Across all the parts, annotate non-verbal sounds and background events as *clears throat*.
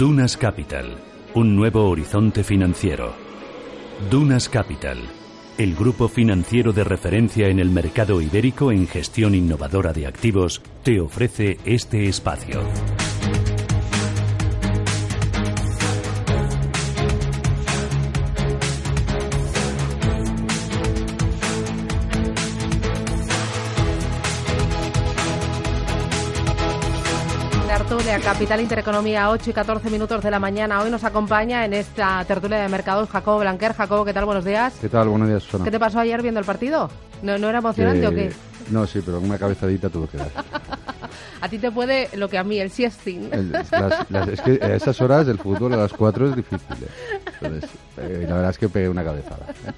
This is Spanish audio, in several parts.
Dunas Capital, un nuevo horizonte financiero. Dunas Capital, el grupo financiero de referencia en el mercado ibérico en gestión innovadora de activos, te ofrece este espacio. Capital Intereconomía, 8 y 14 minutos de la mañana. Hoy nos acompaña en esta tertulia de mercados Jacobo Blanquer. Jacobo, ¿qué tal? Buenos días. ¿Qué tal? Buenos días, Susana. ¿Qué te pasó ayer viendo el partido? ¿No, no era emocionante o qué? No, sí, pero una cabezadita tuve que dar. *laughs* a ti te puede lo que a mí, el siesting. es que a esas horas del fútbol, a las 4 es difícil. ¿eh? Entonces, eh, la verdad es que pegué una cabezada. ¿eh?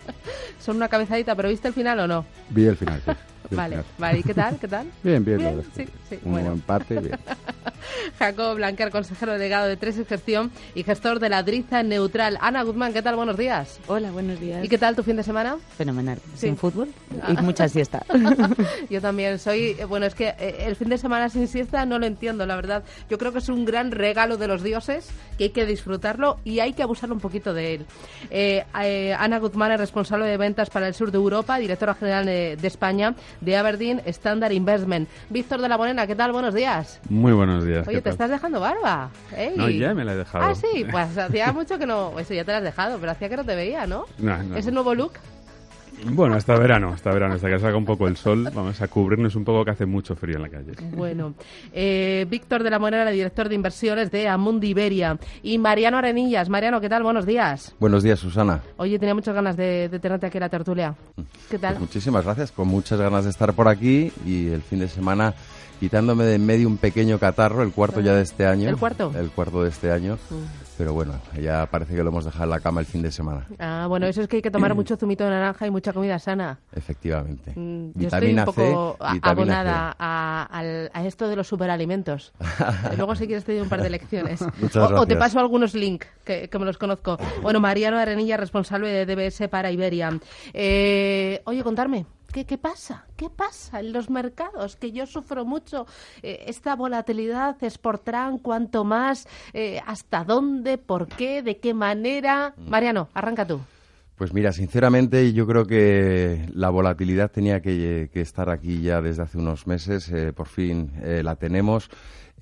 Son una cabezadita, pero ¿viste el final o no? Vi el final, sí. Vale, vale, ¿y qué tal? ¿Qué tal? *laughs* Bien, bien, bien sí, sí, Un bueno. empate, bien. *laughs* Jacob Blanquer, consejero delegado de Tres Gestión y gestor de la Driza Neutral. Ana Guzmán, ¿qué tal? Buenos días. Hola, buenos días. ¿Y qué tal tu fin de semana? Fenomenal. Sin fútbol y mucha siesta. *laughs* Yo también soy, eh, bueno, es que eh, el fin de semana sin siesta no lo entiendo, la verdad. Yo creo que es un gran regalo de los dioses que hay que disfrutarlo y hay que abusar un poquito de él. Eh, Ana Guzmán es responsable de ventas para el sur de Europa, directora general de, de España de Aberdeen Standard Investment. Víctor de la Morena, ¿qué tal? Buenos días. Muy buenos días. Oye, te estás dejando barba. No, ya me la he dejado. Ah, sí, pues *laughs* hacía mucho que no. Eso ya te la has dejado, pero hacía que no te veía, ¿no? No, no. ¿Ese nuevo look? Bueno, hasta verano, hasta verano, hasta que salga un poco el sol, vamos a cubrirnos un poco que hace mucho frío en la calle. Bueno, eh, Víctor de la Morena, director de inversiones de Amundi Iberia, y Mariano Arenillas. Mariano, ¿qué tal? Buenos días. Buenos días, Susana. Oye, tenía muchas ganas de, tenerte aquí en la tertulia. ¿Qué tal? Pues muchísimas gracias, con muchas ganas de estar por aquí y el fin de semana quitándome de en medio un pequeño catarro, el cuarto ya de este año. ¿El cuarto? El cuarto de este año. Mm. Pero bueno, ya parece que lo hemos dejado en la cama el fin de semana. Ah, bueno, eso es que hay que tomar mucho zumito de naranja y mucha comida sana. Efectivamente. Mm, yo estoy un poco abonada a, esto de los superalimentos. *laughs* Luego si quieres te doy un par de lecciones. o, te paso algunos links, que, me los conozco. Bueno, Mariano Arenilla, responsable de DBS para Iberia. Eh, oye, contarme. ¿Qué, pasa? ¿Qué pasa en los mercados? Que yo sufro mucho eh, esta volatilidad, exportarán cuánto más, eh, hasta dónde, por qué, de qué manera. Mm. Mariano, arranca tú. Pues mira, sinceramente yo creo que la volatilidad tenía que, estar aquí ya desde hace unos meses, eh, por fin la tenemos.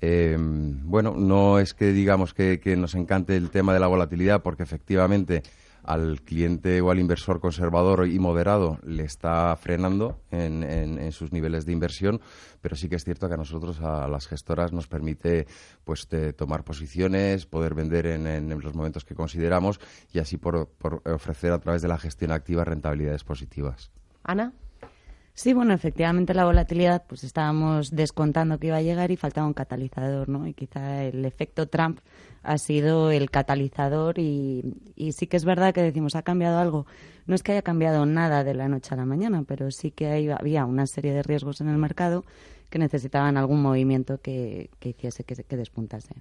bueno, no es que digamos que, nos encante el tema de la volatilidad, porque efectivamente al cliente o al inversor conservador y moderado le está frenando en, sus niveles de inversión, pero sí que es cierto que a nosotros, a las gestoras, nos permite pues tomar posiciones, poder vender en, los momentos que consideramos y así por, ofrecer a través de la gestión activa rentabilidades positivas. Ana. Sí, bueno, efectivamente la volatilidad, pues estábamos descontando que iba a llegar y faltaba un catalizador, ¿no? Y quizá el efecto Trump ha sido el catalizador y, sí que es verdad que decimos, ha cambiado algo. No es que haya cambiado nada de la noche a la mañana, pero sí que había una serie de riesgos en el mercado que necesitaban algún movimiento que, hiciese que, que despuntase.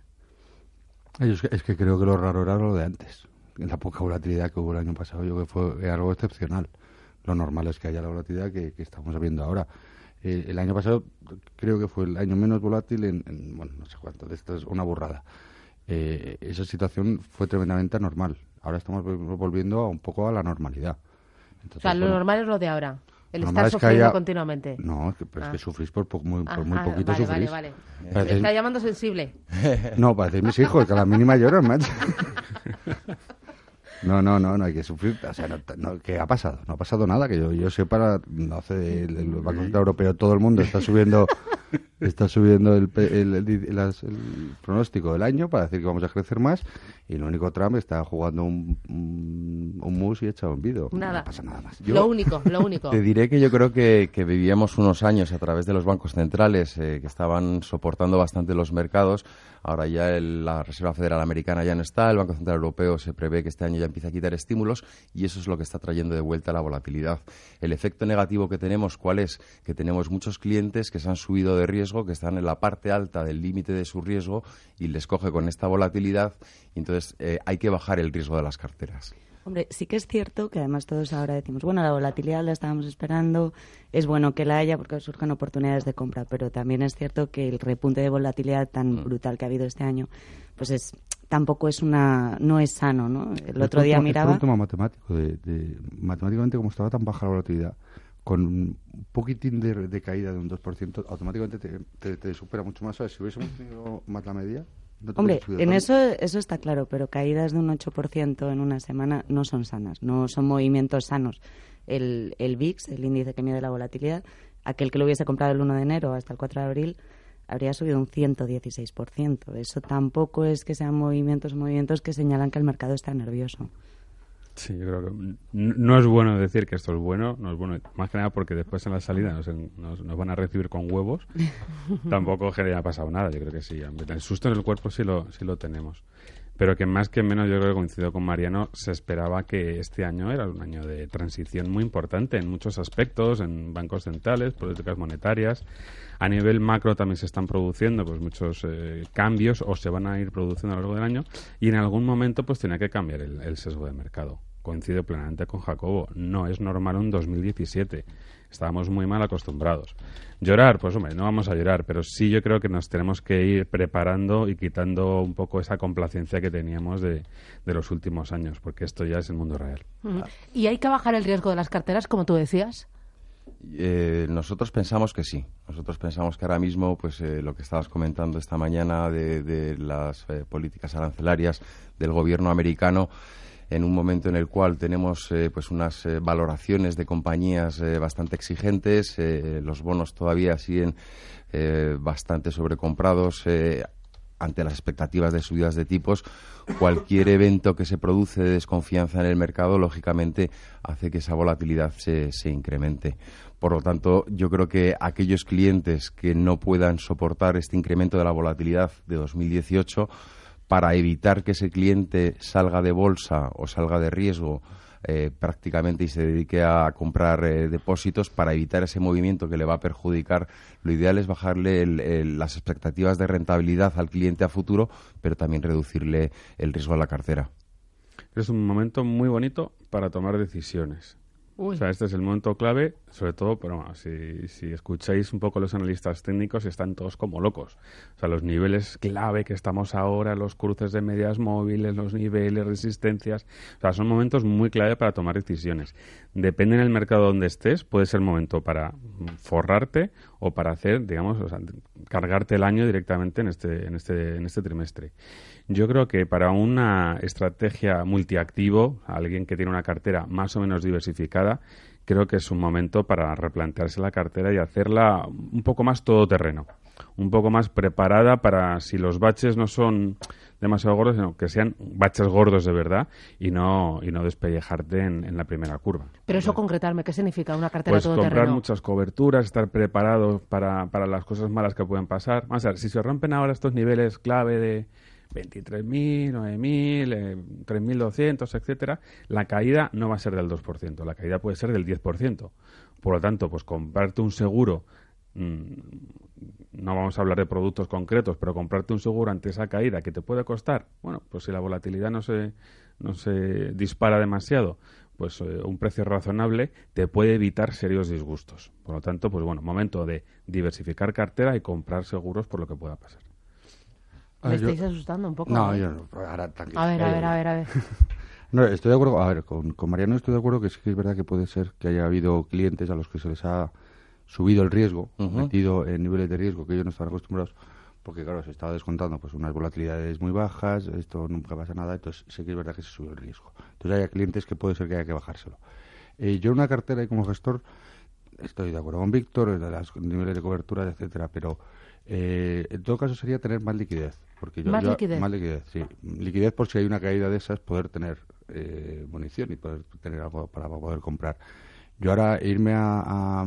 Es que, creo que lo raro era lo de antes. La poca volatilidad que hubo el año pasado, yo creo que fue algo excepcional. Lo normal es que haya la volatilidad que, estamos viendo ahora. Eh, el año pasado creo que fue el año menos volátil en, en bueno, no sé cuánto, esto es una burrada. Eh, esa situación fue tremendamente anormal. Ahora estamos volviendo a un poco a la normalidad. o sea, lo normal es lo de ahora. El estar sufriendo continuamente. No, pero es que ah. sufrís por, muy, por muy ah, poquito vale, sufrís. Vale, vale. está llamando sensible. *laughs* No, parecéis mis hijos, que a la mínima lloran, macho. *laughs* No, no, no, no hay que sufrir. O sea, no, ¿qué ha pasado? No ha pasado nada, que yo, yo sepa, no hace el, Banco Central Europeo, todo el mundo está subiendo *laughs* está subiendo el, el, pronóstico del año para decir que vamos a crecer más Y el único Trump está jugando un, un, mus y echado un vido. Nada. No pasa nada más. lo único, lo *laughs* único. Te diré que yo creo que, que vivíamos unos años a través de los bancos centrales eh, que estaban soportando bastante los mercados. Ahora ya la Reserva Federal Americana ya no está, el Banco Central Europeo se prevé que este año ya empieza a quitar estímulos y eso es lo que está trayendo de vuelta la volatilidad. El efecto negativo que tenemos, ¿cuál es? Que tenemos muchos clientes que se han subido de riesgo, que están en la parte alta del límite de su riesgo y les coge con esta volatilidad y entonces eh, hay que bajar el riesgo de las carteras. Hombre, sí que es cierto que además todos ahora decimos, bueno, la volatilidad la estábamos esperando, es bueno que la haya porque surgen oportunidades de compra, pero también es cierto que el repunte de volatilidad tan mm. brutal que ha habido este año, pues es tampoco es una no es sano, ¿no? El otro día miraba... Es un tema matemático, de, matemáticamente como estaba tan baja la volatilidad, con un poquitín de, caída de un 2%, automáticamente te, supera mucho más. Si hubiésemos tenido más la media, Hombre, en eso, eso está claro, pero caídas de un 8% en una semana no son sanas, no son movimientos sanos. El, el VIX, el índice que mide la volatilidad, aquel que lo hubiese comprado el 1 de enero hasta el 4 de abril, habría subido un 116%. Eso tampoco es que sean movimientos, movimientos que señalan que el mercado está nervioso. Sí, yo creo que no es bueno decir que esto es bueno, no es bueno, más que nada porque después en la salida nos, nos, van a recibir con huevos. *laughs* Tampoco ha pasado nada, yo creo que sí. El susto en el cuerpo sí lo, sí lo tenemos. Pero que más que menos, yo creo que coincido con Mariano, se esperaba que este año era un año de transición muy importante en muchos aspectos, en bancos centrales, políticas monetarias. A nivel macro también se están produciendo pues muchos eh, cambios o se van a ir produciendo a lo largo del año y en algún momento pues tiene que cambiar el sesgo de mercado coincido plenamente con Jacobo. No es normal un 2017. Estábamos muy mal acostumbrados. Llorar, pues hombre, no vamos a llorar, pero sí yo creo que nos tenemos que ir preparando y quitando un poco esa complacencia que teníamos de, de los últimos años, porque esto ya es el mundo real. ¿Y hay que bajar el riesgo de las carteras, como tú decías? Eh, nosotros pensamos que sí. Nosotros pensamos que ahora mismo, pues eh, lo que estabas comentando esta mañana de, de las eh, políticas arancelarias del gobierno americano, en un momento en el cual tenemos eh, pues unas eh, valoraciones de compañías eh, bastante exigentes, los bonos todavía siguen bastante sobrecomprados ante las expectativas de subidas de tipos, cualquier evento que se produce de desconfianza en el mercado, lógicamente, hace que esa volatilidad se, se, incremente. Por lo tanto, yo creo que aquellos clientes que no puedan soportar este incremento de la volatilidad de 2018 para evitar que ese cliente salga de bolsa o salga de riesgo eh, prácticamente y se dedique a comprar eh, depósitos para evitar ese movimiento que le va a perjudicar. Lo ideal es bajarle las expectativas de rentabilidad al cliente a futuro, pero también reducirle el riesgo a la cartera. Es un momento muy bonito para tomar decisiones. O sea, este es el momento clave, sobre todo, pero si, si escucháis un poco los analistas técnicos, están todos como locos. O sea, los niveles clave que estamos ahora, los cruces de medias móviles, los niveles, resistencias, o sea, son momentos muy clave para tomar decisiones. Depende del mercado donde estés, puede ser momento para forrarte o para hacer, digamos, o sea, cargarte el año directamente en este, en este, en este trimestre. Yo creo que para una estrategia multiactivo, alguien que tiene una cartera más o menos diversificada, creo que es un momento para replantearse la cartera y hacerla un poco más todoterreno, un poco más preparada para si los baches no son demasiado gordos, sino que sean baches gordos de verdad y no y no despellejarte en, la primera curva. Pero eso concretarme, ¿qué significa una cartera pues comprar muchas coberturas, estar preparado para, para las cosas malas que pueden pasar. Vamos a ver, si se rompen ahora estos niveles clave de 23.000, 9.000, 3.200, etcétera, la caída no va a ser del 2%, la caída puede ser del 10%. Por lo tanto, pues comprarte un seguro, mm, no vamos a hablar de productos concretos, pero comprarte un seguro ante esa caída que te puede costar, bueno, pues si la volatilidad no se, no se dispara demasiado, pues eh, un precio razonable te puede evitar serios disgustos. Por lo tanto, pues bueno, momento de diversificar cartera y comprar seguros por lo que pueda pasar. Me estáis asustando un poco. No, yo no. Ahora, a ver, a ver, a ver, a *laughs* ver. no, estoy de acuerdo. A ver, con, con, Mariano estoy de acuerdo que sí que es verdad que puede ser que haya habido clientes a los que se les ha subido el riesgo, metido en niveles de riesgo que ellos no estaban acostumbrados, porque claro, se estaba descontando pues unas volatilidades muy bajas, esto nunca pasa nada, entonces sí que es verdad que se subió el riesgo. Entonces hay clientes que puede ser que haya que bajárselo. Eh, yo una cartera y como gestor estoy de acuerdo con Víctor, de los niveles de cobertura, etcétera, pero eh, en todo caso sería tener más liquidez. Porque ¿Más liquidez? Más liquidez, sí. Liquidez por si hay una caída de esas, poder tener eh, munición y poder tener algo para poder comprar. Yo ahora irme a,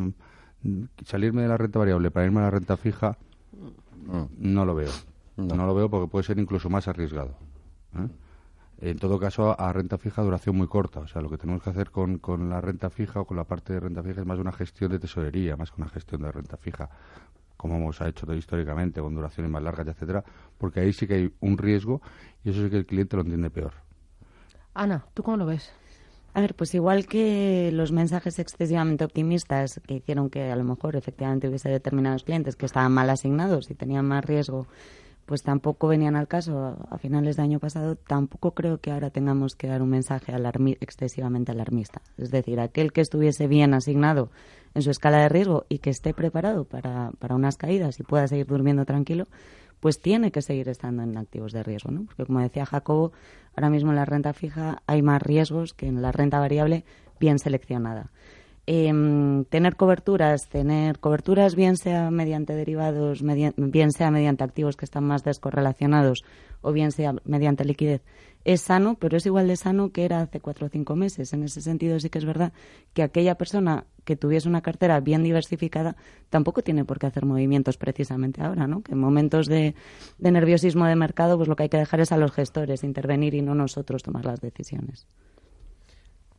salirme de la renta variable para irme a la renta fija, no lo veo. No. lo veo porque puede ser incluso más arriesgado. ¿eh? En todo caso, a renta fija duración muy corta. O sea, lo que tenemos que hacer con, con la renta fija o con la parte de renta fija es más una gestión de tesorería, más que una gestión de renta fija como hemos hecho históricamente, con duraciones más largas, etcétera, porque ahí sí que hay un riesgo y eso sí que el cliente lo entiende peor. Ana, ¿tú cómo lo ves? A ver, pues igual que los mensajes excesivamente optimistas que hicieron que a lo mejor efectivamente hubiese determinados clientes que estaban mal asignados y tenían más riesgo, pues tampoco venían al caso a finales de año pasado, tampoco creo que ahora tengamos que dar un mensaje excesivamente alarmista. Es decir, aquel que estuviese bien asignado en su escala de riesgo y que esté preparado para, para unas caídas y pueda seguir durmiendo tranquilo, pues tiene que seguir estando en activos de riesgo, ¿no? Porque como decía Jacobo, ahora mismo en la renta fija hay más riesgos que en la renta variable bien seleccionada. Em, tener coberturas, tener coberturas bien sea mediante derivados, bien sea mediante activos que están más descorrelacionados o bien sea mediante liquidez, es sano, pero es igual de sano que era hace cuatro o cinco meses. En ese sentido sí que es verdad que aquella persona que tuviese una cartera bien diversificada tampoco tiene por qué hacer movimientos precisamente ahora, ¿no? Que en momentos de, nerviosismo de mercado, pues lo que hay que dejar es a los gestores intervenir y no nosotros tomar las decisiones.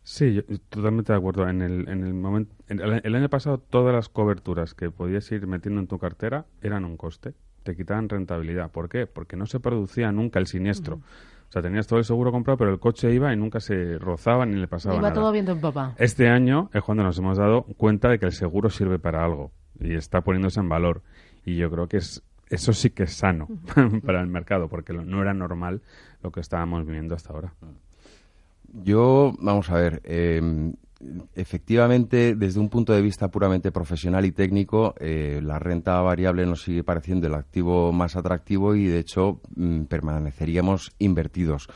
Sí, totalmente de acuerdo. En el, en el, momento, el, año pasado todas las coberturas que podías ir metiendo en tu cartera eran un coste, te quitaban rentabilidad. ¿Por qué? Porque no se producía nunca el siniestro. O sea, tenías todo el seguro comprado, pero el coche iba y nunca se rozaba ni le pasaba nada. Iba todo viento en popa. Este año es cuando nos hemos dado cuenta de que el seguro sirve para algo y está poniéndose en valor. Y yo creo que es eso sí que es sano *laughs* para el mercado, porque no era normal lo que estábamos viviendo hasta ahora. Yo, vamos a ver, eh, efectivamente, desde un punto de vista puramente profesional y técnico, eh, la renta variable nos sigue pareciendo el activo más atractivo y, de hecho, mm, permaneceríamos invertidos.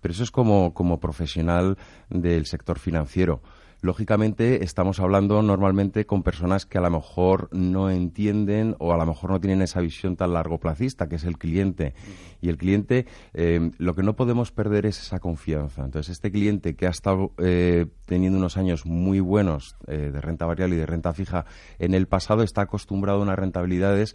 Pero eso es como, como profesional del sector financiero lógicamente estamos hablando normalmente con personas que a lo mejor no entienden o a lo mejor no tienen esa visión tan largoplacista que es el cliente. Y el cliente, eh, lo que no podemos perder es esa confianza. Entonces, este cliente que ha estado eh, teniendo unos años muy buenos eh, de renta variable y de renta fija en el pasado está acostumbrado a unas rentabilidades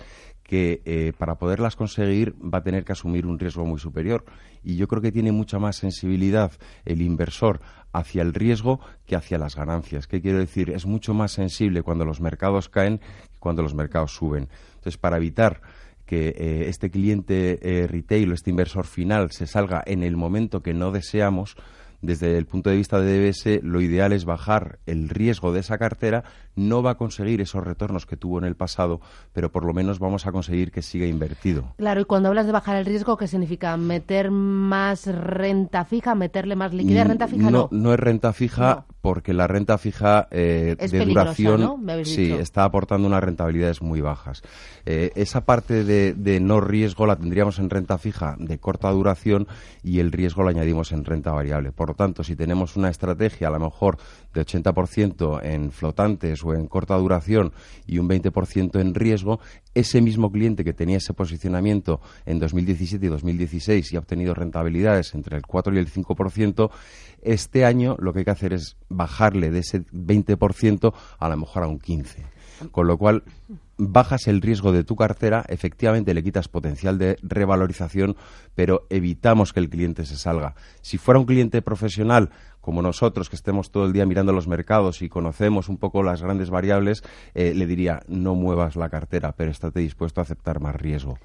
que para poderlas conseguir va a tener que asumir un riesgo muy superior. Y yo creo que tiene mucha más sensibilidad el inversor hacia el riesgo que hacia las ganancias. ¿Qué quiero decir? Es mucho más sensible cuando los mercados caen que cuando los mercados suben. Entonces, para evitar que eh, este cliente eh, retail o este inversor final se salga en el momento que no deseamos, desde el punto de vista de DBS, lo ideal es bajar el riesgo de esa cartera. No va a conseguir esos retornos que tuvo en el pasado, pero por lo menos vamos a conseguir que siga invertido. Claro, y cuando hablas de bajar el riesgo, ¿qué significa? ¿Meter más renta fija, meterle más liquidez? ¿Renta fija no? No, es renta fija porque la renta fija eh, de duración sí, está aportando unas rentabilidades muy bajas. Eh, esa parte de, de no riesgo la tendríamos en renta fija de corta duración y el riesgo lo añadimos en renta variable. Por lo tanto, si tenemos una estrategia a lo mejor de 80% en flotantes o en corta duración y un 20% en riesgo, ese mismo cliente que tenía ese posicionamiento en 2017 y 2016 y ha obtenido rentabilidades entre el 4 y el 5%, este año lo que hay que hacer es bajarle de ese 20% a lo mejor a un 15%. Con lo cual, bajas el riesgo de tu cartera, efectivamente le quitas potencial de revalorización, pero evitamos que el cliente se salga. Si fuera un cliente profesional como nosotros, que estemos todo el día mirando los mercados y conocemos un poco las grandes variables, eh, le diría no muevas la cartera, pero estate dispuesto a aceptar más riesgo.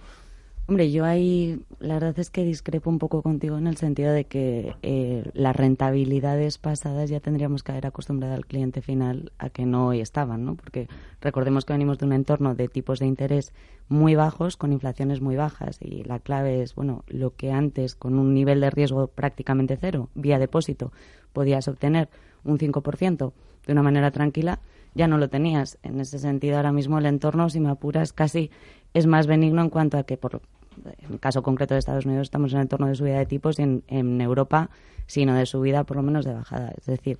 Hombre, yo ahí la verdad es que discrepo un poco contigo en el sentido de que eh, las rentabilidades pasadas ya tendríamos que haber acostumbrado al cliente final a que no hoy estaban, ¿no? Porque recordemos que venimos de un entorno de tipos de interés muy bajos con inflaciones muy bajas y la clave es, bueno, lo que antes con un nivel de riesgo prácticamente cero, vía depósito, podías obtener un 5% de una manera tranquila, ya no lo tenías. En ese sentido, ahora mismo el entorno, si me apuras, casi es más benigno en cuanto a que, por en el caso concreto de Estados Unidos, estamos en el entorno de subida de tipos y en, Europa, sino de subida, por lo menos de bajada. Es decir,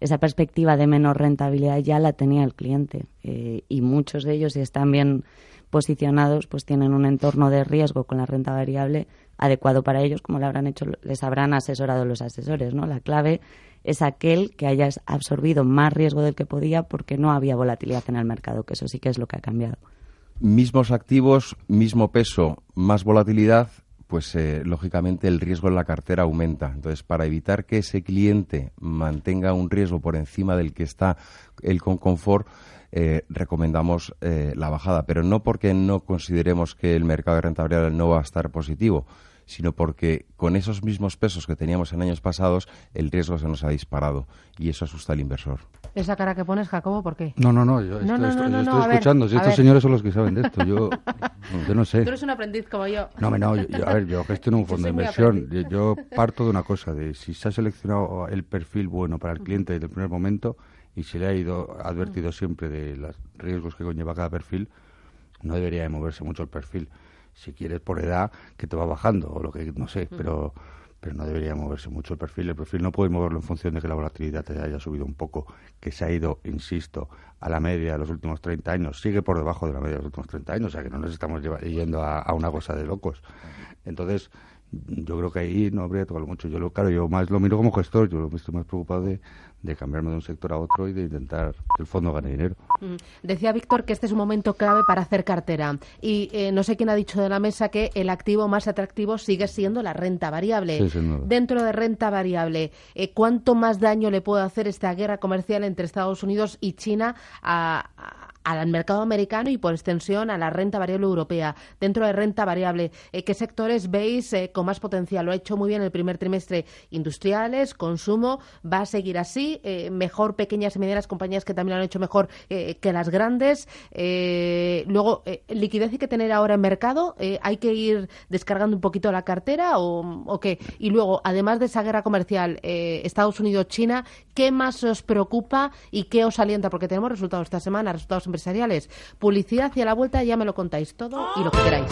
esa perspectiva de menor rentabilidad ya la tenía el cliente eh, y muchos de ellos, si están bien posicionados, pues tienen un entorno de riesgo con la renta variable adecuado para ellos, como le habrán hecho, les habrán asesorado los asesores, ¿no? La clave es aquel que haya absorbido más riesgo del que podía porque no había volatilidad en el mercado, que eso sí que es lo que ha cambiado. Mismos activos, mismo peso, más volatilidad, pues eh, lógicamente el riesgo en la cartera aumenta. Entonces, para evitar que ese cliente mantenga un riesgo por encima del que está él con confort, eh, recomendamos eh, la bajada, pero no porque no consideremos que el mercado de rentabilidad no va a estar positivo, sino porque con esos mismos pesos que teníamos en años pasados, el riesgo se nos ha disparado y eso asusta al inversor. Esa cara que pones, Jacobo, ¿por qué? No, no, no, yo estoy, escuchando. si estos señores son los que saben de esto, yo, *laughs* yo no sé. Tú eres un aprendiz como yo. No, no, yo, a ver, yo gestiono un *laughs* fondo de inversión. Yo, parto de una cosa, de si se ha seleccionado el perfil bueno para el cliente desde el primer momento y se le ha ido advertido siempre de los riesgos que conlleva cada perfil, no debería de moverse mucho el perfil si quieres por edad, que te va bajando o lo que no sé, pero pero no debería moverse mucho el perfil. El perfil no puede moverlo en función de que la volatilidad te haya subido un poco, que se ha ido, insisto, a la media de los últimos 30 años. Sigue por debajo de la media de los últimos 30 años, o sea que no nos estamos yendo a, a una cosa de locos. Entonces, yo creo que ahí no habría tocado mucho. Yo, lo, claro, yo más lo miro como gestor, yo estoy más preocupado de, de cambiarme de un sector a otro y de intentar que el fondo gane dinero. Mm. Decía Víctor que este es un momento clave para hacer cartera. Y eh, no sé quién ha dicho de la mesa que el activo más atractivo sigue siendo la renta variable. Dentro de renta variable, eh, ¿cuánto más daño le puede hacer esta guerra comercial entre Estados Unidos y China a al mercado americano y por extensión a la renta variable europea. Dentro de renta variable, eh, ¿qué sectores veis eh, con más potencial? Lo ha hecho muy bien el primer trimestre. Industriales, consumo, va a seguir así. Eh, mejor pequeñas y medianas compañías que también lo han hecho mejor que las grandes. luego, liquidez hay que tener ahora en mercado. hay que ir descargando un poquito la cartera o, o qué. Y luego, además de esa guerra comercial Estados Unidos-China, ¿qué más os preocupa y qué os alienta? Porque tenemos resultados esta semana, resultados empresariales. Publicidad hacia la vuelta, ya me lo contáis todo y lo que queráis.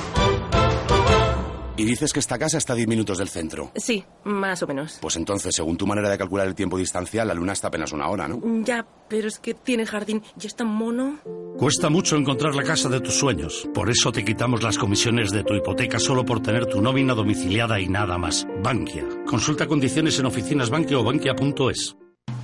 Y dices que esta casa está a 10 minutos del centro. Sí, más o menos. Pues entonces, según tu manera de calcular el tiempo distancial, la luna está apenas una hora, ¿no? Ya, pero es que tiene jardín y es tan mono. Cuesta mucho encontrar la casa de tus sueños. Por eso te quitamos las comisiones de tu hipoteca solo por tener tu nómina domiciliada y nada más. Bankia. Consulta condiciones en oficinas Bankia o bankia.es.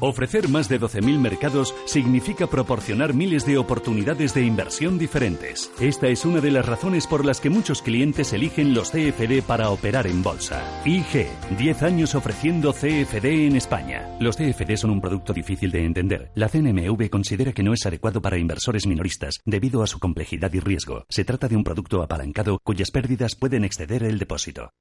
Ofrecer más de 12.000 mercados significa proporcionar miles de oportunidades de inversión diferentes. Esta es una de las razones por las que muchos clientes eligen los CFD para operar en bolsa. IG, 10 años ofreciendo CFD en España. Los CFD son un producto difícil de entender. La CNMV considera que no es adecuado para inversores minoristas debido a su complejidad y riesgo. Se trata de un producto apalancado cuyas pérdidas pueden exceder el depósito.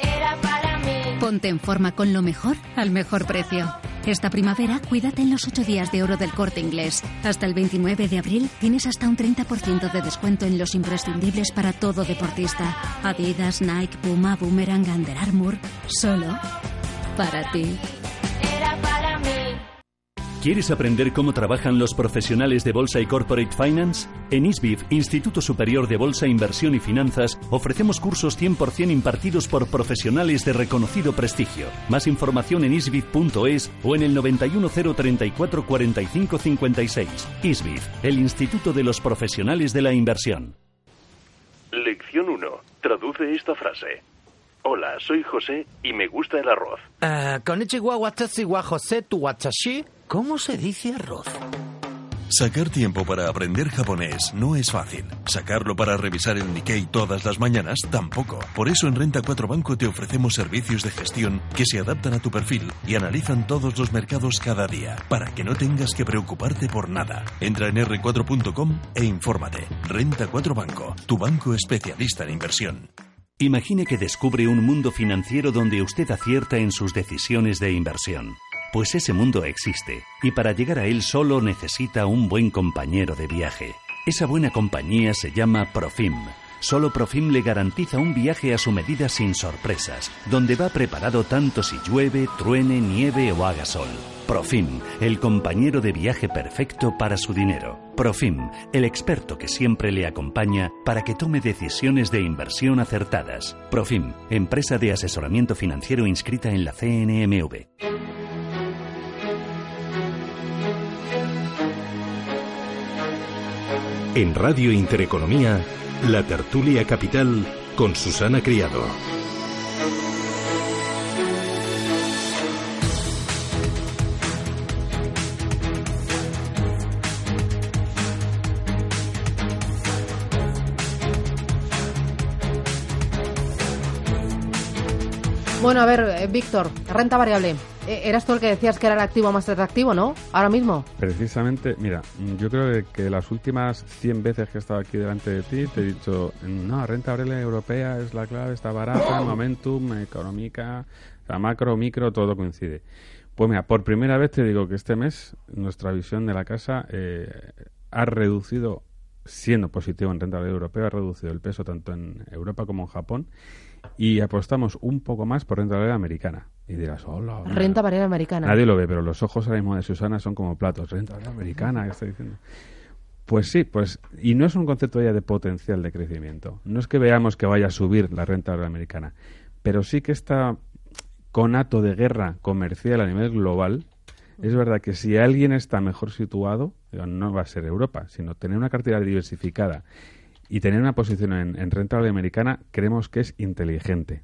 Ponte en forma con lo mejor al mejor precio. Esta primavera, cuídate en los 8 días de oro del corte inglés. Hasta el 29 de abril tienes hasta un 30% de descuento en los imprescindibles para todo deportista. Adidas, Nike, Puma, Boomerang, Under Armour. Solo para ti. ¿Quieres aprender cómo trabajan los profesionales de Bolsa y Corporate Finance? En ISBIF, Instituto Superior de Bolsa, Inversión y Finanzas, ofrecemos cursos 100% impartidos por profesionales de reconocido prestigio. Más información en isbif.es o en el 91034 45 56. ISBIF, el Instituto de los Profesionales de la Inversión. Lección 1. Traduce esta frase. Hola, soy José y me gusta el arroz. Uh, José, tu ¿Cómo se dice arroz? Sacar tiempo para aprender japonés no es fácil. Sacarlo para revisar el Nikkei todas las mañanas tampoco. Por eso en Renta 4 Banco te ofrecemos servicios de gestión que se adaptan a tu perfil y analizan todos los mercados cada día, para que no tengas que preocuparte por nada. Entra en r4.com e infórmate. Renta 4 Banco, tu banco especialista en inversión. Imagine que descubre un mundo financiero donde usted acierta en sus decisiones de inversión. Pues ese mundo existe, y para llegar a él solo necesita un buen compañero de viaje. Esa buena compañía se llama Profim. Solo Profim le garantiza un viaje a su medida sin sorpresas, donde va preparado tanto si llueve, truene, nieve o haga sol. Profim, el compañero de viaje perfecto para su dinero. Profim, el experto que siempre le acompaña para que tome decisiones de inversión acertadas. Profim, empresa de asesoramiento financiero inscrita en la CNMV. En Radio Intereconomía, la tertulia capital con Susana Criado. Bueno, a ver, eh, Víctor, renta variable. Eh, eras tú el que decías que era el activo más atractivo, ¿no? Ahora mismo. Precisamente, mira, yo creo que las últimas 100 veces que he estado aquí delante de ti te he dicho, no, renta variable europea es la clave, está barata, momentum, económica, la macro, micro, todo coincide. Pues mira, por primera vez te digo que este mes nuestra visión de la casa eh, ha reducido, siendo positivo en renta variable europea, ha reducido el peso tanto en Europa como en Japón y apostamos un poco más por renta variable americana. Y dirás, hola. Renta variable americana. Nadie lo ve, pero los ojos ahora mismo de Susana son como platos. Renta variable americana, ¿qué está diciendo? Pues sí, pues y no es un concepto ya de potencial de crecimiento. No es que veamos que vaya a subir la renta variable americana, pero sí que está conato de guerra comercial a nivel global. Es verdad que si alguien está mejor situado, no va a ser Europa, sino tener una cartera diversificada y tener una posición en, en renta americana creemos que es inteligente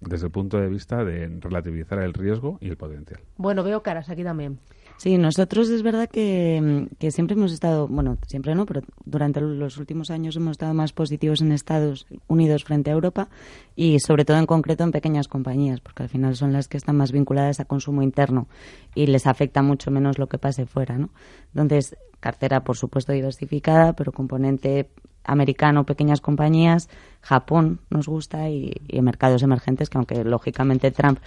desde el punto de vista de relativizar el riesgo y el potencial. Bueno, veo caras aquí también. Sí, nosotros es verdad que, que, siempre hemos estado, bueno, siempre no, pero durante los últimos años hemos estado más positivos en Estados Unidos frente a Europa y sobre todo en concreto en pequeñas compañías, porque al final son las que están más vinculadas a consumo interno y les afecta mucho menos lo que pase fuera, ¿no? Entonces, cartera, por supuesto, diversificada, pero componente americano, pequeñas compañías, Japón nos gusta y, mercados emergentes que aunque lógicamente Trump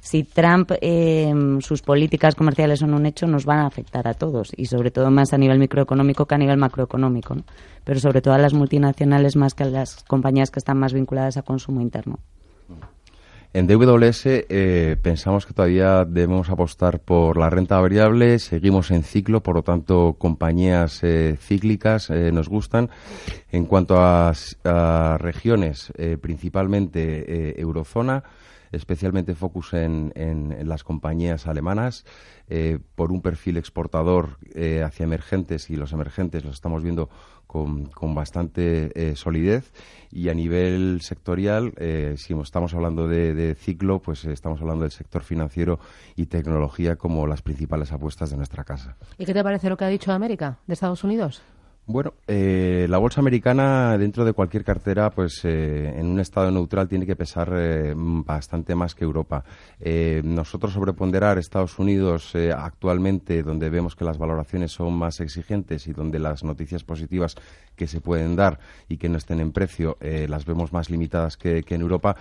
si Trump eh, sus políticas comerciales son un hecho nos van a afectar a todos y sobre todo más a nivel microeconómico que a nivel macroeconómico pero sobre todo a las multinacionales más que a las compañías que están más vinculadas a consumo interno en DWS eh, pensamos que todavía debemos apostar por la renta variable, seguimos en ciclo, por lo tanto compañías eh, cíclicas eh, nos gustan. En cuanto a, regiones, principalmente eurozona, especialmente focus en, las compañías alemanas, por un perfil exportador hacia emergentes y los emergentes los estamos viendo con, bastante eh, solidez y a nivel sectorial, eh, si estamos hablando de, ciclo, pues eh, estamos hablando del sector financiero y tecnología como las principales apuestas de nuestra casa. ¿Y qué te parece lo que ha dicho América, de Estados Unidos? Bueno, eh, la bolsa americana dentro de cualquier cartera, pues eh, en un estado neutral tiene que pesar eh, bastante más que Europa. nosotros sobreponderar Estados Unidos actualmente, donde vemos que las valoraciones son más exigentes y donde las noticias positivas que se pueden dar y que no estén en precio las vemos más limitadas que, que en Europa,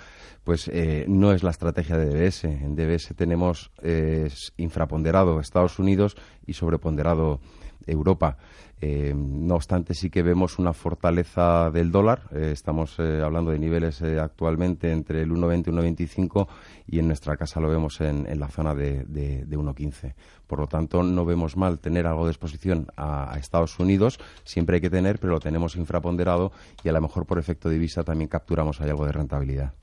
pues no es la estrategia de DBS. En DBS tenemos infraponderado Estados Unidos y sobreponderado Europa. Eh, no obstante, sí que vemos una fortaleza del dólar. Eh, estamos eh, hablando de niveles actualmente entre el 1,20 y 1,25 y en nuestra casa lo vemos en, la zona de, de, 1,15. Por lo tanto, no vemos mal tener algo de exposición a, a, Estados Unidos. Siempre hay que tener, pero lo tenemos infraponderado y a lo mejor por efecto divisa también capturamos ahí algo de rentabilidad.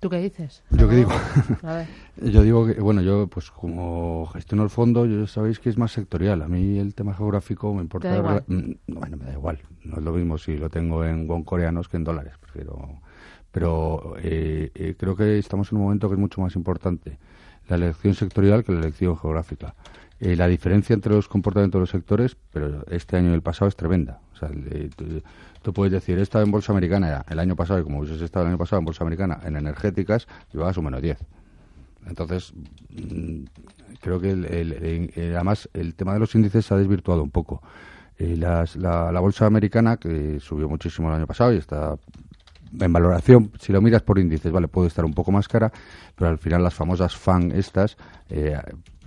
¿Tú qué dices? ¿Yo qué digo? *laughs* yo digo que, bueno, yo pues como gestiono el fondo, yo sabéis que es más sectorial. A mí el tema geográfico me importa... Mm, bueno, me da igual. No es lo mismo si lo tengo en won coreanos que en dólares. Prefiero... Pero eh, eh, creo que estamos en un momento que es mucho más importante la elección sectorial que la elección geográfica. Eh, la diferencia entre los comportamientos de los sectores, pero este año y el pasado es tremenda. O sea, tú, puedes decir, he estado en bolsa americana el año pasado, y como hubieses estado el año pasado en bolsa americana en energéticas, llevabas un menos 10. Entonces, mm, creo que además el tema de los índices se ha desvirtuado un poco. Eh, la, la, bolsa americana, que subió muchísimo el año pasado y está en valoración, si lo miras por índices, vale, puede estar un poco más cara, pero al final las famosas FAN estas eh,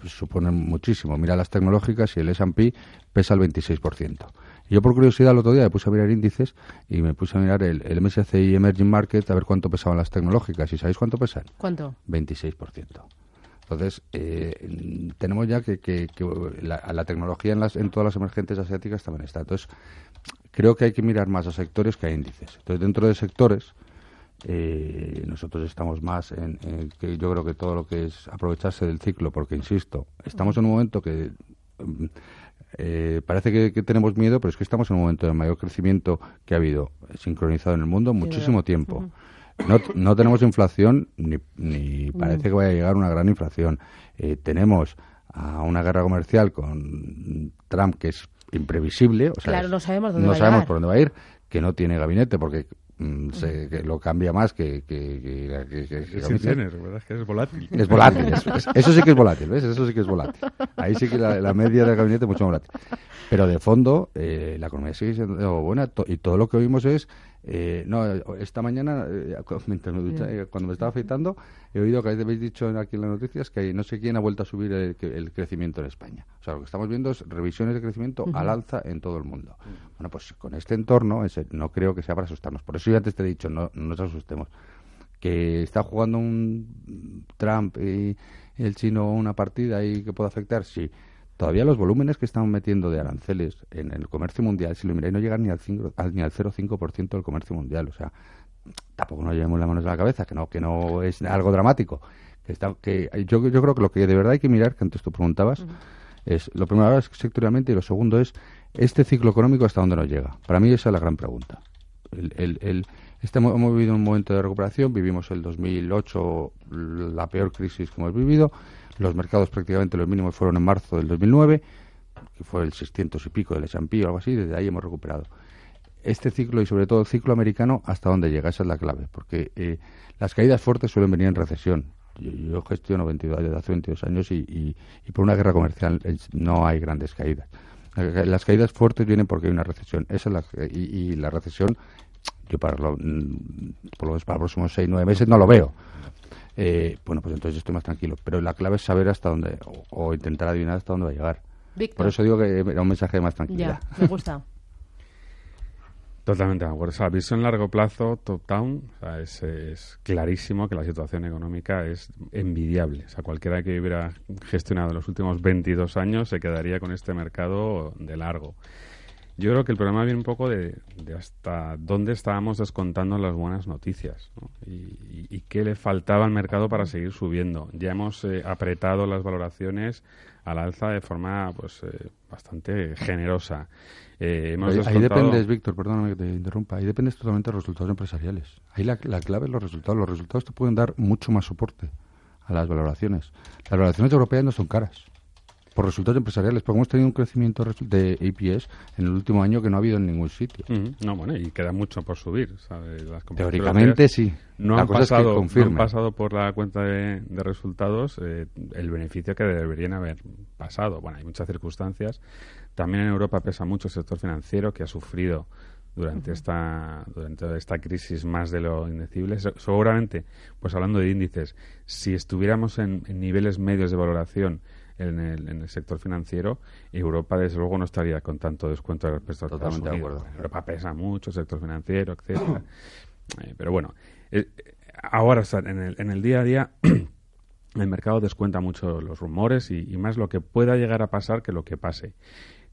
suponen muchísimo. Mira las tecnológicas y el S&P pesa el 26%. Yo por curiosidad el otro día me puse a mirar índices y me puse a mirar el, el MSCI Emerging Market a ver cuánto pesaban las tecnológicas. ¿Y sabéis cuánto pesan? ¿Cuánto? 26%. Entonces, eh, tenemos ya que, que, la, la, tecnología en, las, en todas las emergentes asiáticas también está. Entonces, creo que hay que mirar más a sectores que a índices. Entonces, dentro de sectores, eh, nosotros estamos más en, que yo creo que todo lo que es aprovecharse del ciclo, porque insisto, estamos en un momento que mm, eh, parece que, tenemos miedo, pero es que estamos en un momento de mayor crecimiento que ha habido sincronizado en el mundo muchísimo tiempo. No, no, tenemos inflación, ni, ni parece que vaya a llegar una gran inflación. Eh, tenemos a una guerra comercial con Trump que es imprevisible. O sea, claro, no sabemos dónde no va sabemos por dónde va a ir, que no tiene gabinete, porque se, que lo cambia más que... que, que, que ¿verdad? Es que es volátil. Es volátil, eso, sí que es volátil, ¿ves? Eso sí que es volátil. Ahí sí que la, media del gabinete es mucho más volátil. Pero de fondo, eh, la economía sigue siendo buena y todo lo que oímos es eh, no, esta mañana, eh, *laughs* eh, cuando me estaba afeitando, he oído que habéis dicho aquí en las noticias que no sé quién ha vuelto a subir el, crecimiento en España. O sea, lo que estamos viendo es revisiones de crecimiento al alza en todo el mundo. Bueno, pues con este entorno no creo que sea para asustarnos. Por eso yo antes te he dicho, no, no nos asustemos. Que está jugando un Trump y el chino una partida y que puede afectar, sí todavía los volúmenes que están metiendo de aranceles en el comercio mundial, si lo miráis, no llegan ni al, ni al 0,5% del comercio mundial. O sea, tampoco nos llevemos las manos a la cabeza, que no, que no es algo dramático. Que está, que yo, yo creo que lo que de verdad hay que mirar, que antes tú preguntabas, es lo primero es sectorialmente y lo segundo es este ciclo económico hasta dónde nos llega. Para mí esa es la gran pregunta. El, el, este, hemos vivido un momento de recuperación, vivimos el 2008, la peor crisis que hemos vivido, los mercados prácticamente los mínimos fueron en marzo del 2009, que fue el 600 y pico del S&P o algo así, desde ahí hemos recuperado. Este ciclo y sobre todo el ciclo americano, ¿hasta dónde llega? Esa es la clave, porque eh, las caídas fuertes suelen venir en recesión. Yo, gestiono 22, desde hace 22 años y, por una guerra comercial no hay grandes caídas. Las caídas fuertes vienen porque hay una recesión. Esa es la, y, la recesión, yo para lo, mm, por lo menos para los próximos 6, 9 meses no lo veo eh, bueno, pues entonces estoy más tranquilo. Pero la clave es saber hasta dónde, o, intentar adivinar hasta dónde va a llegar. Por eso digo que era un mensaje de más tranquilidad. Ya, me gusta. *laughs* Totalmente de acuerdo. O sea, visión largo plazo, top-down, es, clarísimo que la situación económica es envidiable. O sea, cualquiera que hubiera gestionado los últimos 22 años se quedaría con este mercado de largo. Yo creo que el problema viene un poco de, hasta dónde estábamos descontando las buenas noticias y, qué le faltaba al mercado para seguir subiendo. Ya hemos eh, apretado las valoraciones al alza de forma pues eh, bastante generosa. Eh, ahí, dependes, Víctor, perdóname que te interrumpa, ahí dependes totalmente de los resultados empresariales. Ahí la, la clave es los resultados. Los resultados te pueden dar mucho más soporte a las valoraciones. Las valoraciones europeas no son caras por resultados empresariales, porque hemos tenido un crecimiento de EPS en el último año que no ha habido en ningún sitio. No, bueno, y queda mucho por subir. Teóricamente sí. No han, pasado, no pasado por la cuenta de, resultados eh, el beneficio que deberían haber pasado. Bueno, hay muchas circunstancias. También en Europa pesa mucho el sector financiero que ha sufrido durante esta durante esta crisis más de lo indecible seguramente pues hablando de índices si estuviéramos en niveles medios de valoración en el, en el sector financiero, Europa desde luego no estaría con tanto descuento respecto a Unidos. De acuerdo. Europa pesa mucho el sector financiero, etcétera. Eh, pero bueno, eh, ahora en el, en el día a día *clears throat* el mercado descuenta mucho los rumores y, más lo que pueda llegar a pasar que lo que pase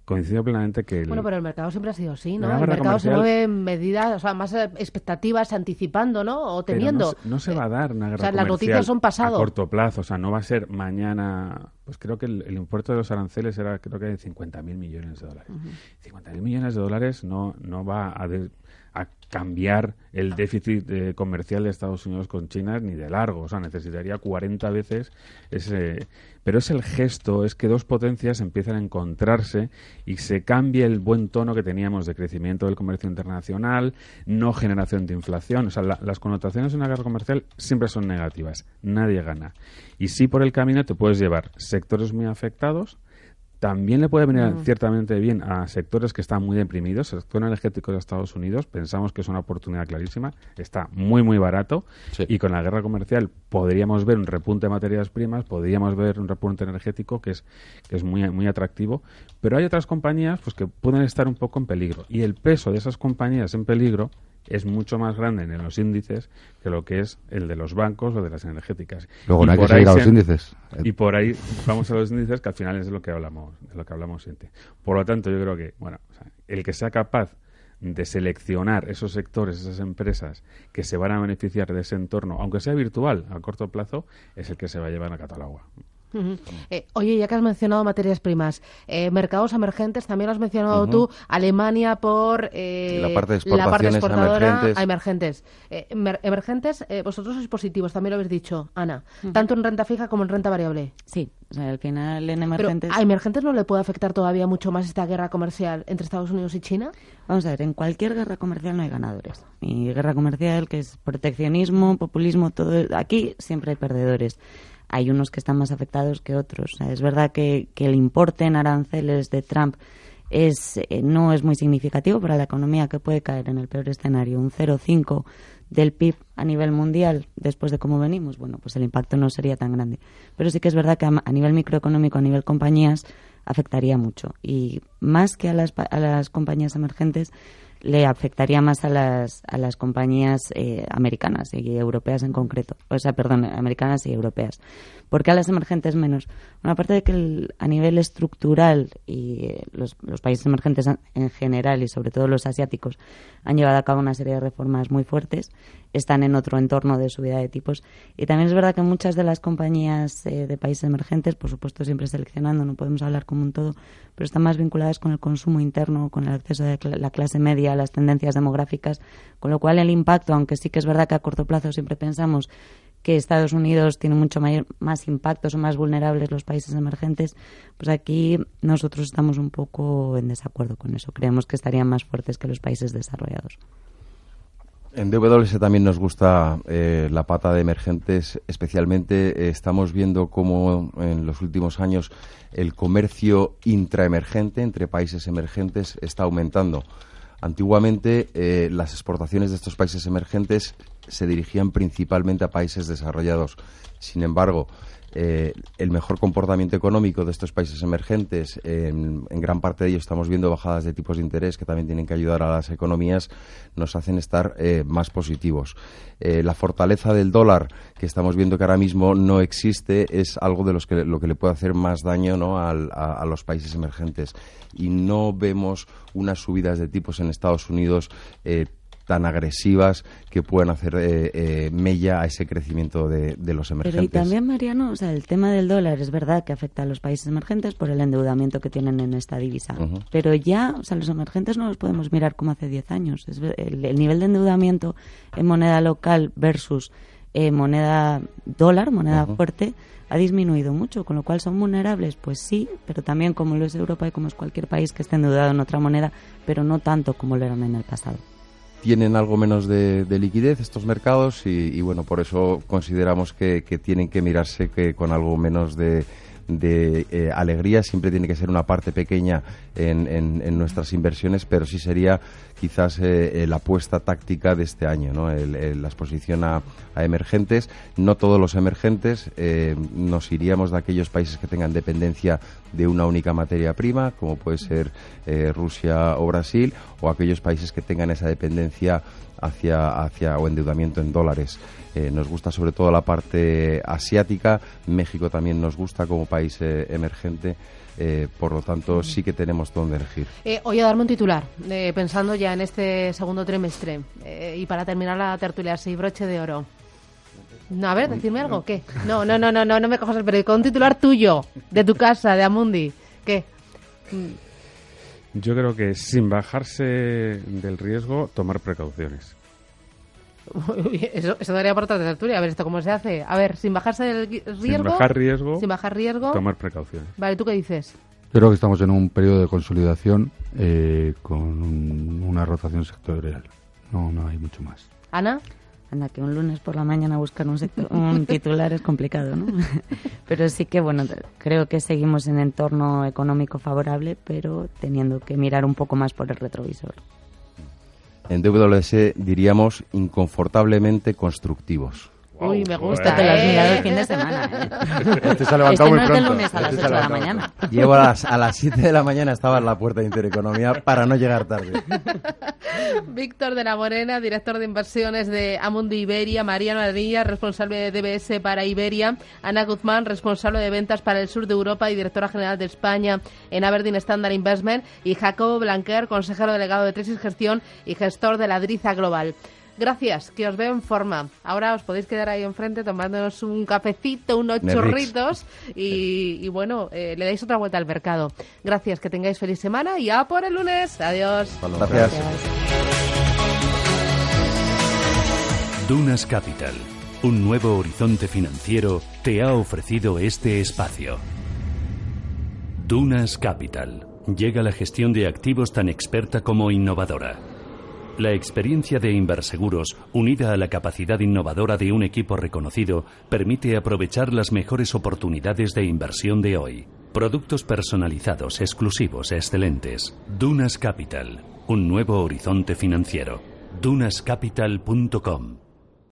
coincido plenamente que... bueno, pero el mercado siempre ha sido así, ¿no? El mercado se mueve en medidas, o sea, más expectativas anticipando, ¿no? O teniendo... No, se va a dar una guerra O sea, las noticias son pasado. A corto plazo, o sea, no va a ser mañana... Pues creo que el, el impuesto de los aranceles era, creo que de 50.000 millones de dólares. 50.000 millones de dólares no, no va a a cambiar el déficit eh, comercial de Estados Unidos con China ni de largo. O sea, necesitaría 40 veces ese. Pero es el gesto, es que dos potencias empiezan a encontrarse y se cambia el buen tono que teníamos de crecimiento del comercio internacional, no generación de inflación. O sea, las connotaciones de una guerra comercial siempre son negativas. Nadie gana. Y sí, por el camino te puedes llevar sectores muy afectados también le puede venir mm. ciertamente bien a sectores que están muy deprimidos. El sector energético de Estados Unidos pensamos que es una oportunidad clarísima. Está muy, muy barato. Y con la guerra comercial podríamos ver un repunte de materias primas, podríamos ver un repunte energético que es, que es muy, muy atractivo. Pero hay otras compañías pues, que pueden estar un poco en peligro. Y el peso de esas compañías en peligro es mucho más grande en los índices que lo que es el de los bancos o de las energéticas. Luego no hay que seguir a los índices. Y por ahí vamos a los índices que al final es de lo que hablamos, de lo que hablamos siempre. Por lo tanto, yo creo que, bueno, el que sea capaz de seleccionar esos sectores, esas empresas que se van a beneficiar de ese entorno, aunque sea virtual, a corto plazo, es el que se va a llevar a Catalagua. Eh, oye, ya que has mencionado materias primas, eh, mercados emergentes, también has mencionado tú Alemania por eh, la parte de exportaciones emergentes. A emergentes. emergentes, vosotros sois positivos, también lo habéis dicho, Ana, tanto en renta fija como en renta variable. Sí, o sea, al final en emergentes... ¿A emergentes no le puede afectar todavía mucho más esta guerra comercial entre Estados Unidos y China? Vamos a ver, en cualquier guerra comercial no hay ganadores. Y guerra comercial, que es proteccionismo, populismo, todo... Aquí siempre hay perdedores hay unos que están más afectados que otros. es verdad que, el importe en aranceles de Trump es, eh, no es muy significativo para la economía que puede caer en el peor escenario. Un 0,5 del PIB a nivel mundial después de cómo venimos, bueno, pues el impacto no sería tan grande. Pero sí que es verdad que a, nivel microeconómico, a nivel compañías, afectaría mucho. Y más que a las, a las compañías emergentes, le afectaría más a las, a las compañías eh, americanas y europeas en concreto. O sea, perdón, americanas y europeas. ¿Por qué a las emergentes menos? Bueno, aparte de que a nivel estructural y eh, los, los, países emergentes en general y sobre todo los asiáticos han llevado a cabo una serie de reformas muy fuertes, están en otro entorno de subida de tipos. Y también es verdad que muchas de las compañías eh, de países emergentes, por supuesto siempre seleccionando, no podemos hablar como un todo, pero están más vinculadas con el consumo interno, con el acceso de la clase media, las tendencias demográficas, con lo cual el impacto, aunque sí que es verdad que a corto plazo siempre pensamos que Estados Unidos tiene mucho mayor, más impactos o más vulnerables los países emergentes, pues aquí nosotros estamos un poco en desacuerdo con eso. Creemos que estarían más fuertes que los países desarrollados. En DWS también nos gusta eh, la pata de emergentes, especialmente eh, estamos viendo cómo en los últimos años el comercio intraemergente entre países emergentes está aumentando. Antiguamente eh, las exportaciones de estos países emergentes se dirigían principalmente a países desarrollados. Sin embargo, eh, el mejor comportamiento económico de estos países emergentes, en, gran parte de ellos estamos viendo bajadas de tipos de interés que también tienen que ayudar a las economías, nos hacen estar eh, más positivos. Eh, la fortaleza del dólar, que estamos viendo que ahora mismo no existe, es algo de los que, lo que le puede hacer más daño ¿no? a, a los países emergentes. Y no vemos unas subidas de tipos en Estados Unidos tan agresivas que puedan hacer eh, eh, mella a ese crecimiento de, los emergentes. Pero y también, Mariano, o sea, el tema del dólar es verdad que afecta a los países emergentes por el endeudamiento que tienen en esta divisa. Pero ya, o sea, los emergentes no los podemos mirar como hace 10 años. el, nivel de endeudamiento en moneda local versus eh, moneda dólar, moneda fuerte, ha disminuido mucho, con lo cual son vulnerables, pues sí, pero también como lo es Europa y como es cualquier país que esté endeudado en otra moneda, pero no tanto como lo eran en el pasado tienen algo menos de, liquidez estos mercados y, bueno, por eso consideramos que, tienen que mirarse que con algo menos de, eh, alegría. Siempre tiene que ser una parte pequeña en, nuestras inversiones, pero sí sería quizás eh, la apuesta táctica de este año, ¿no? la exposición a, emergentes. No todos los emergentes eh, nos iríamos de aquellos países que tengan dependencia de una única materia prima, como puede ser eh, Rusia o Brasil, o aquellos países que tengan esa dependencia hacia, hacia o endeudamiento en dólares. Eh, nos gusta sobre todo la parte asiática, México también nos gusta como país eh, emergente. por lo tanto, sí que tenemos donde elegir. Eh, oye, darme un titular, pensando ya en este segundo trimestre y para terminar la tertulia, y broche de oro. No, a ver, decirme algo, ¿qué? No, no, no, no, no, no me cojas el periódico. Un titular tuyo, de tu casa, de Amundi. ¿Qué? Yo creo que sin bajarse del riesgo, tomar precauciones. *laughs* eso, eso daría por otra tertulia. A ver, ¿esto cómo se hace? A ver, sin bajarse del riesgo... Sin bajar riesgo... Sin bajar riesgo... Tomar precauciones. Vale, ¿tú qué dices? Yo creo que estamos en un periodo de consolidación eh, con una rotación sectorial. No, no hay mucho más. ¿Ana? Anda, que un lunes por la mañana buscar un, un *laughs* titular es complicado, ¿no? *laughs* pero sí que, bueno, creo que seguimos en entorno económico favorable, pero teniendo que mirar un poco más por el retrovisor. En WS diríamos inconfortablemente constructivos. Uy, me gusta. Te lo has mirado el fin de semana. ¿eh? *laughs* Este se ha levantado muy pronto. Es lunes a las 8 este de la mañana. Llevo a las, a las 7 de la mañana estaba en la puerta de Intereconomía para no llegar tarde. *laughs* Víctor de la Morena, director de inversiones de Amundi Iberia, Mariano Adrilla, responsable de DBS para Iberia, Ana Guzmán, responsable de ventas para el sur de Europa y directora general de España en Aberdeen Standard Investment, y Jacobo Blanquer, consejero delegado de Tesis Gestión y gestor de la Driza Global. Gracias, que os veo en forma. Ahora os podéis quedar ahí enfrente tomándonos un cafecito, unos chorritos y, bueno, eh, le dais otra vuelta al mercado. Gracias, que tengáis feliz semana y a por el lunes. Adiós. Gracias. Dunas Capital, un nuevo horizonte financiero, te ha ofrecido este espacio. Dunas Capital. Llega la gestión de activos tan experta como innovadora la experiencia de Inverseguros, unida a la capacidad innovadora de un equipo reconocido, permite aprovechar las mejores oportunidades de inversión de hoy. Productos personalizados, exclusivos, excelentes. Dunas Capital, un nuevo horizonte financiero. dunascapital.com